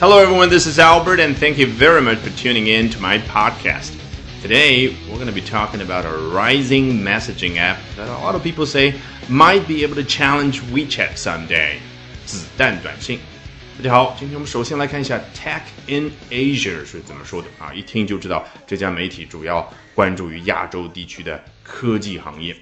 Hello, everyone. This is Albert, and thank you very much for tuning in to my podcast. Today, we're going to be talking about a rising messaging app that a lot of people say might be able to challenge WeChat someday. 子弹短信。大家好，今天我们首先来看一下 Tech in Asia 是怎么说的啊？一听就知道这家媒体主要关注于亚洲地区的科技行业。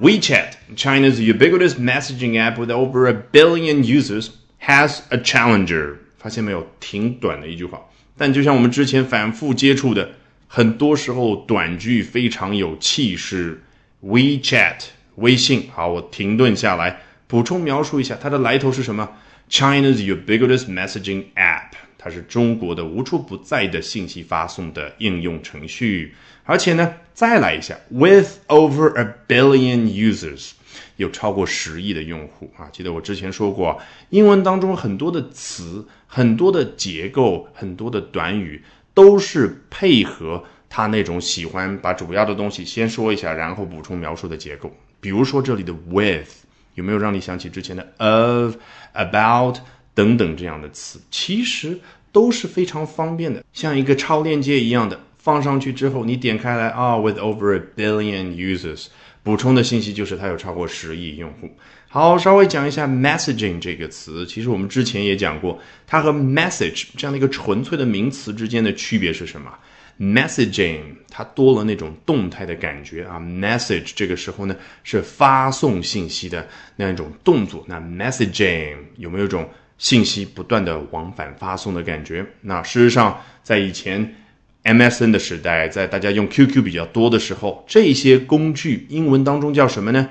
WeChat, China's ubiquitous messaging app with over a billion users, has a challenger. 发现没有，挺短的一句话，但就像我们之前反复接触的，很多时候短句非常有气势。WeChat 微信，好，我停顿下来，补充描述一下它的来头是什么？China's ubiquitous messaging app，它是中国的无处不在的信息发送的应用程序，而且呢，再来一下，with over a billion users。有超过十亿的用户啊！记得我之前说过，英文当中很多的词、很多的结构、很多的短语，都是配合它那种喜欢把主要的东西先说一下，然后补充描述的结构。比如说这里的 with，有没有让你想起之前的 of、about 等等这样的词？其实都是非常方便的，像一个超链接一样的，放上去之后，你点开来啊，with over a billion users。补充的信息就是它有超过十亿用户。好，稍微讲一下 messaging 这个词。其实我们之前也讲过，它和 message 这样的一个纯粹的名词之间的区别是什么？messaging 它多了那种动态的感觉啊。message 这个时候呢是发送信息的那样一种动作。那 messaging 有没有一种信息不断的往返发送的感觉？那事实上在以前。MSN 的时代，在大家用 QQ 比较多的时候，这些工具英文当中叫什么呢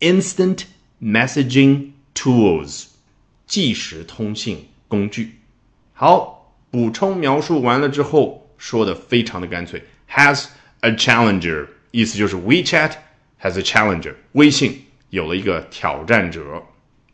？Instant Messaging Tools，即时通信工具。好，补充描述完了之后，说的非常的干脆，has a challenger，意思就是 WeChat has a challenger，微信有了一个挑战者。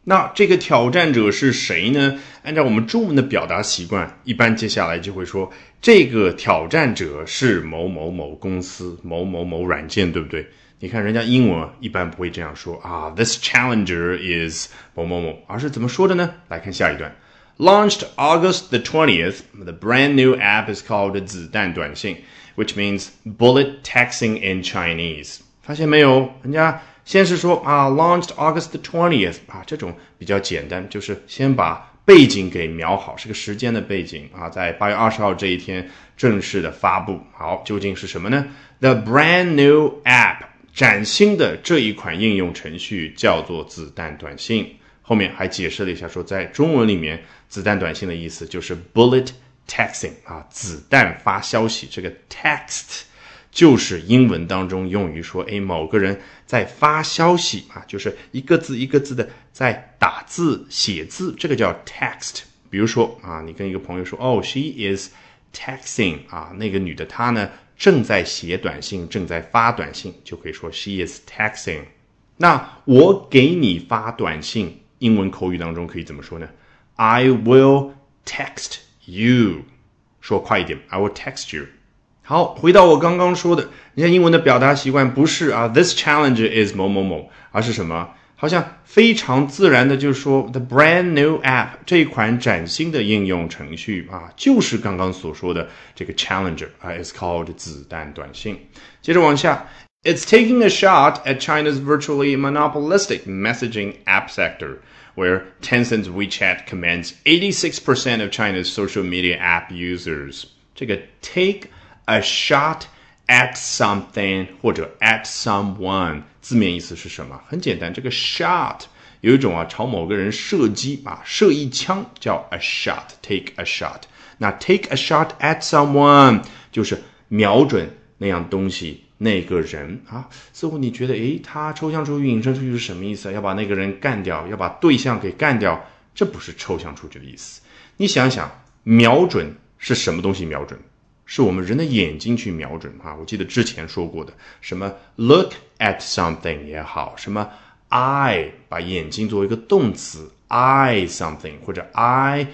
那这个挑战者是谁呢？按照我们中文的表达习惯，一般接下来就会说这个挑战者是某某某公司某某某软件，对不对？你看人家英文一般不会这样说啊，This challenger is 某某某，而是怎么说的呢？来看下一段，Launched August the twentieth, the brand new app is called 子弹短信，which means bullet texting in Chinese。发现没有？人家。先是说啊，launched August twentieth 啊，这种比较简单，就是先把背景给描好，是个时间的背景啊，在八月二十号这一天正式的发布。好，究竟是什么呢？The brand new app，崭新的这一款应用程序叫做子弹短信。后面还解释了一下，说在中文里面，子弹短信的意思就是 bullet texting 啊，子弹发消息。这个 text。就是英文当中用于说，哎，某个人在发消息啊，就是一个字一个字的在打字写字，这个叫 text。比如说啊，你跟一个朋友说，哦，she is texting 啊，那个女的她呢正在写短信，正在发短信，就可以说 she is texting。那我给你发短信，英文口语当中可以怎么说呢？I will text you。说快一点，I will text you。好，回到我刚刚说的，人家英文的表达习惯不是啊，this challenge is 某某某，而是什么？好像非常自然的就说 the brand new app 这一款崭新的应用程序啊，就是刚刚所说的这个 challenger 啊，is called 子弹短信。接着往下，it's taking a shot at China's virtually monopolistic messaging app sector. Where Tencent's WeChat commands 86% of China's social media app users. 这个 take A shot at something 或者 at someone 字面意思是什么？很简单，这个 shot 有一种啊朝某个人射击啊射一枪叫 a shot，take a shot。那 take a shot at someone 就是瞄准那样东西那个人啊。似乎你觉得诶，他抽象出去引申出去是什么意思？要把那个人干掉，要把对象给干掉，这不是抽象出去的意思。你想想，瞄准是什么东西？瞄准？是我们人的眼睛去瞄准啊！我记得之前说过的，什么 look at something 也好，什么 eye 把眼睛作为一个动词 eye something 或者 eye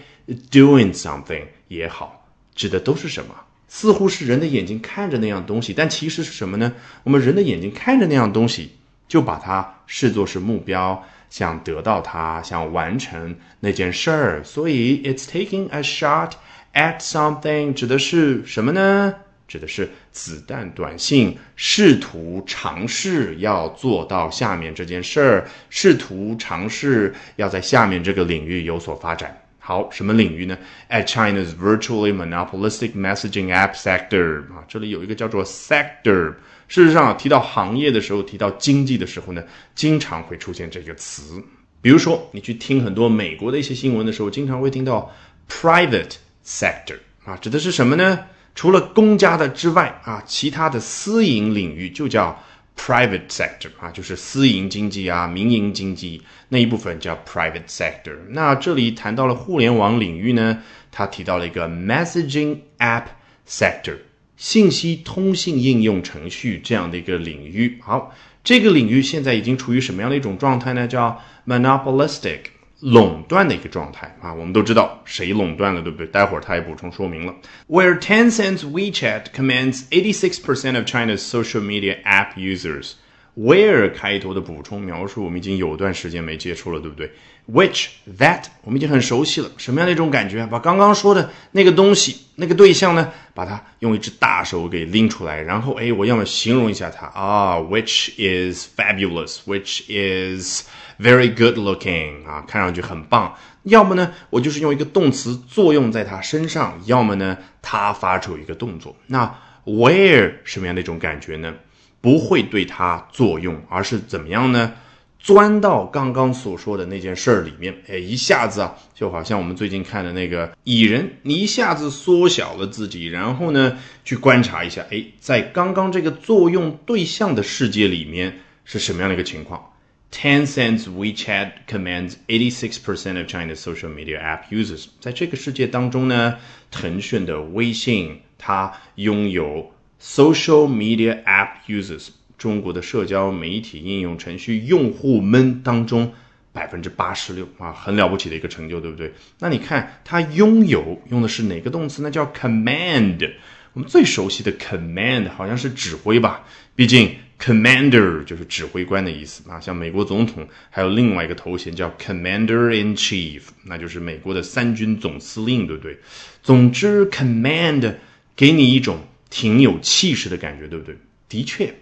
doing something 也好，指的都是什么？似乎是人的眼睛看着那样东西，但其实是什么呢？我们人的眼睛看着那样东西，就把它视作是目标，想得到它，想完成那件事儿。所以，it's taking a shot at something 指的是什么呢？指的是子弹短信，试图尝试要做到下面这件事儿，试图尝试要在下面这个领域有所发展。好，什么领域呢？At China's virtually monopolistic messaging app sector 啊，这里有一个叫做 sector。事实上，提到行业的时候，提到经济的时候呢，经常会出现这个词。比如说，你去听很多美国的一些新闻的时候，经常会听到 private sector 啊，指的是什么呢？除了公家的之外啊，其他的私营领域就叫 private sector 啊，就是私营经济啊、民营经济那一部分叫 private sector。那这里谈到了互联网领域呢，他提到了一个 messaging app sector，信息通信应用程序这样的一个领域。好，这个领域现在已经处于什么样的一种状态呢？叫 monopolistic。垄断的一个状态啊，我们都知道谁垄断了，对不对？待会儿他也补充说明了。Where Tencent's WeChat commands 86% of China's social media app users. Where 开头的补充描述，我们已经有段时间没接触了，对不对？Which that 我们已经很熟悉了，什么样的一种感觉？把刚刚说的那个东西、那个对象呢，把它用一只大手给拎出来，然后哎，我要么形容一下它啊，which is fabulous，which is very good looking 啊，看上去很棒。要么呢，我就是用一个动词作用在它身上；要么呢，它发出一个动作。那 where 什么样的一种感觉呢？不会对它作用，而是怎么样呢？钻到刚刚所说的那件事儿里面，哎，一下子啊，就好像我们最近看的那个蚁人，你一下子缩小了自己，然后呢，去观察一下，哎，在刚刚这个作用对象的世界里面是什么样的一个情况？Tencent's WeChat commands 86% of China's social media app users。在这个世界当中呢，腾讯的微信它拥有。Social media app users，中国的社交媒体应用程序用户们当中，百分之八十六啊，很了不起的一个成就，对不对？那你看它拥有用的是哪个动词那？叫 command。我们最熟悉的 command 好像是指挥吧？毕竟 commander 就是指挥官的意思啊。像美国总统还有另外一个头衔叫 commander in chief，那就是美国的三军总司令，对不对？总之，command 给你一种。挺有气势的感觉，对不对？的确，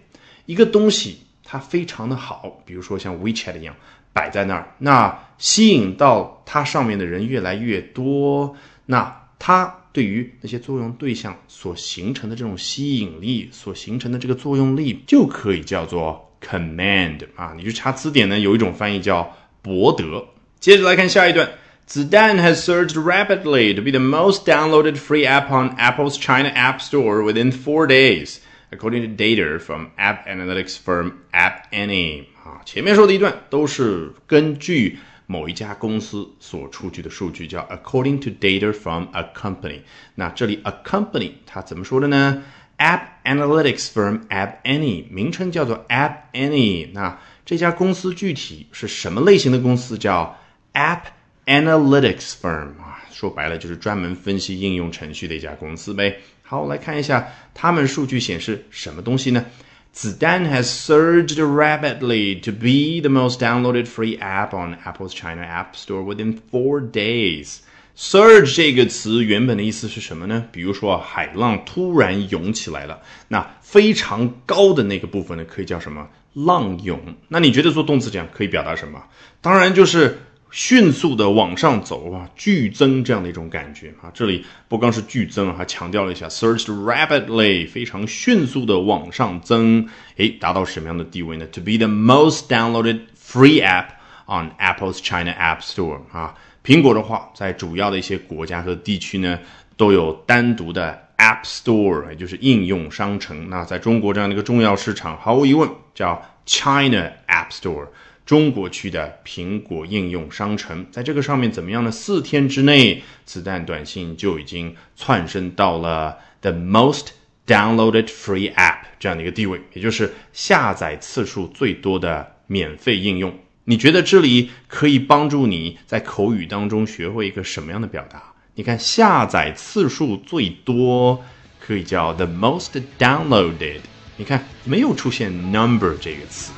一个东西它非常的好，比如说像 WeChat 一样摆在那儿，那吸引到它上面的人越来越多，那它对于那些作用对象所形成的这种吸引力，所形成的这个作用力，就可以叫做 command 啊。你去查词典呢，有一种翻译叫博得。接着来看下一段。，Zi Dan has surged rapidly to be the most downloaded free app on Apple's China App Store within four days, according to data from app analytics firm App Annie。啊，前面说的一段都是根据某一家公司所出具的数据，叫 according to data from a company。那这里 a company 它怎么说的呢？App analytics firm App Annie 名称叫做 App Annie。那这家公司具体是什么类型的公司？叫 App。Analytics firm 啊， 说白了就是专门分析应用程序的一家公司呗。好，来看一下他们数据显示什么东西呢？子弹 has surged rapidly to be the most downloaded free app on Apple's China App Store within four days. Surge 这个词原本的意思是什么呢？比如说海浪突然涌起来了，那非常高的那个部分呢，可以叫什么？浪涌。那你觉得做动词讲可以表达什么？当然就是。迅速的往上走啊，剧增这样的一种感觉啊，这里不光是剧增，还强调了一下，surged rapidly，非常迅速的往上增，诶，达到什么样的地位呢？To be the most downloaded free app on Apple's China App Store 啊，苹果的话，在主要的一些国家和地区呢，都有单独的 App Store，也就是应用商城。那在中国这样的一个重要市场，毫无疑问叫 China App Store。中国区的苹果应用商城，在这个上面怎么样呢？四天之内，子弹短信就已经窜升到了 the most downloaded free app 这样的一个地位，也就是下载次数最多的免费应用。你觉得这里可以帮助你在口语当中学会一个什么样的表达？你看，下载次数最多可以叫 the most downloaded。你看，没有出现 number 这个词。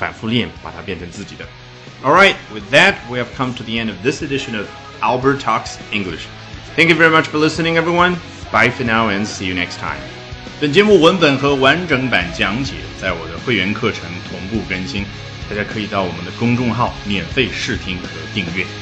那反复练，把它变成自己的 All right, with that, we have come to the end of this edition of Albert Talks English. Thank you very much for listening, everyone. Bye for now and see you next time. 本节目文本和完整版讲解在我的会员课程同步更新，大家可以到我们的公众号免费试听和订阅。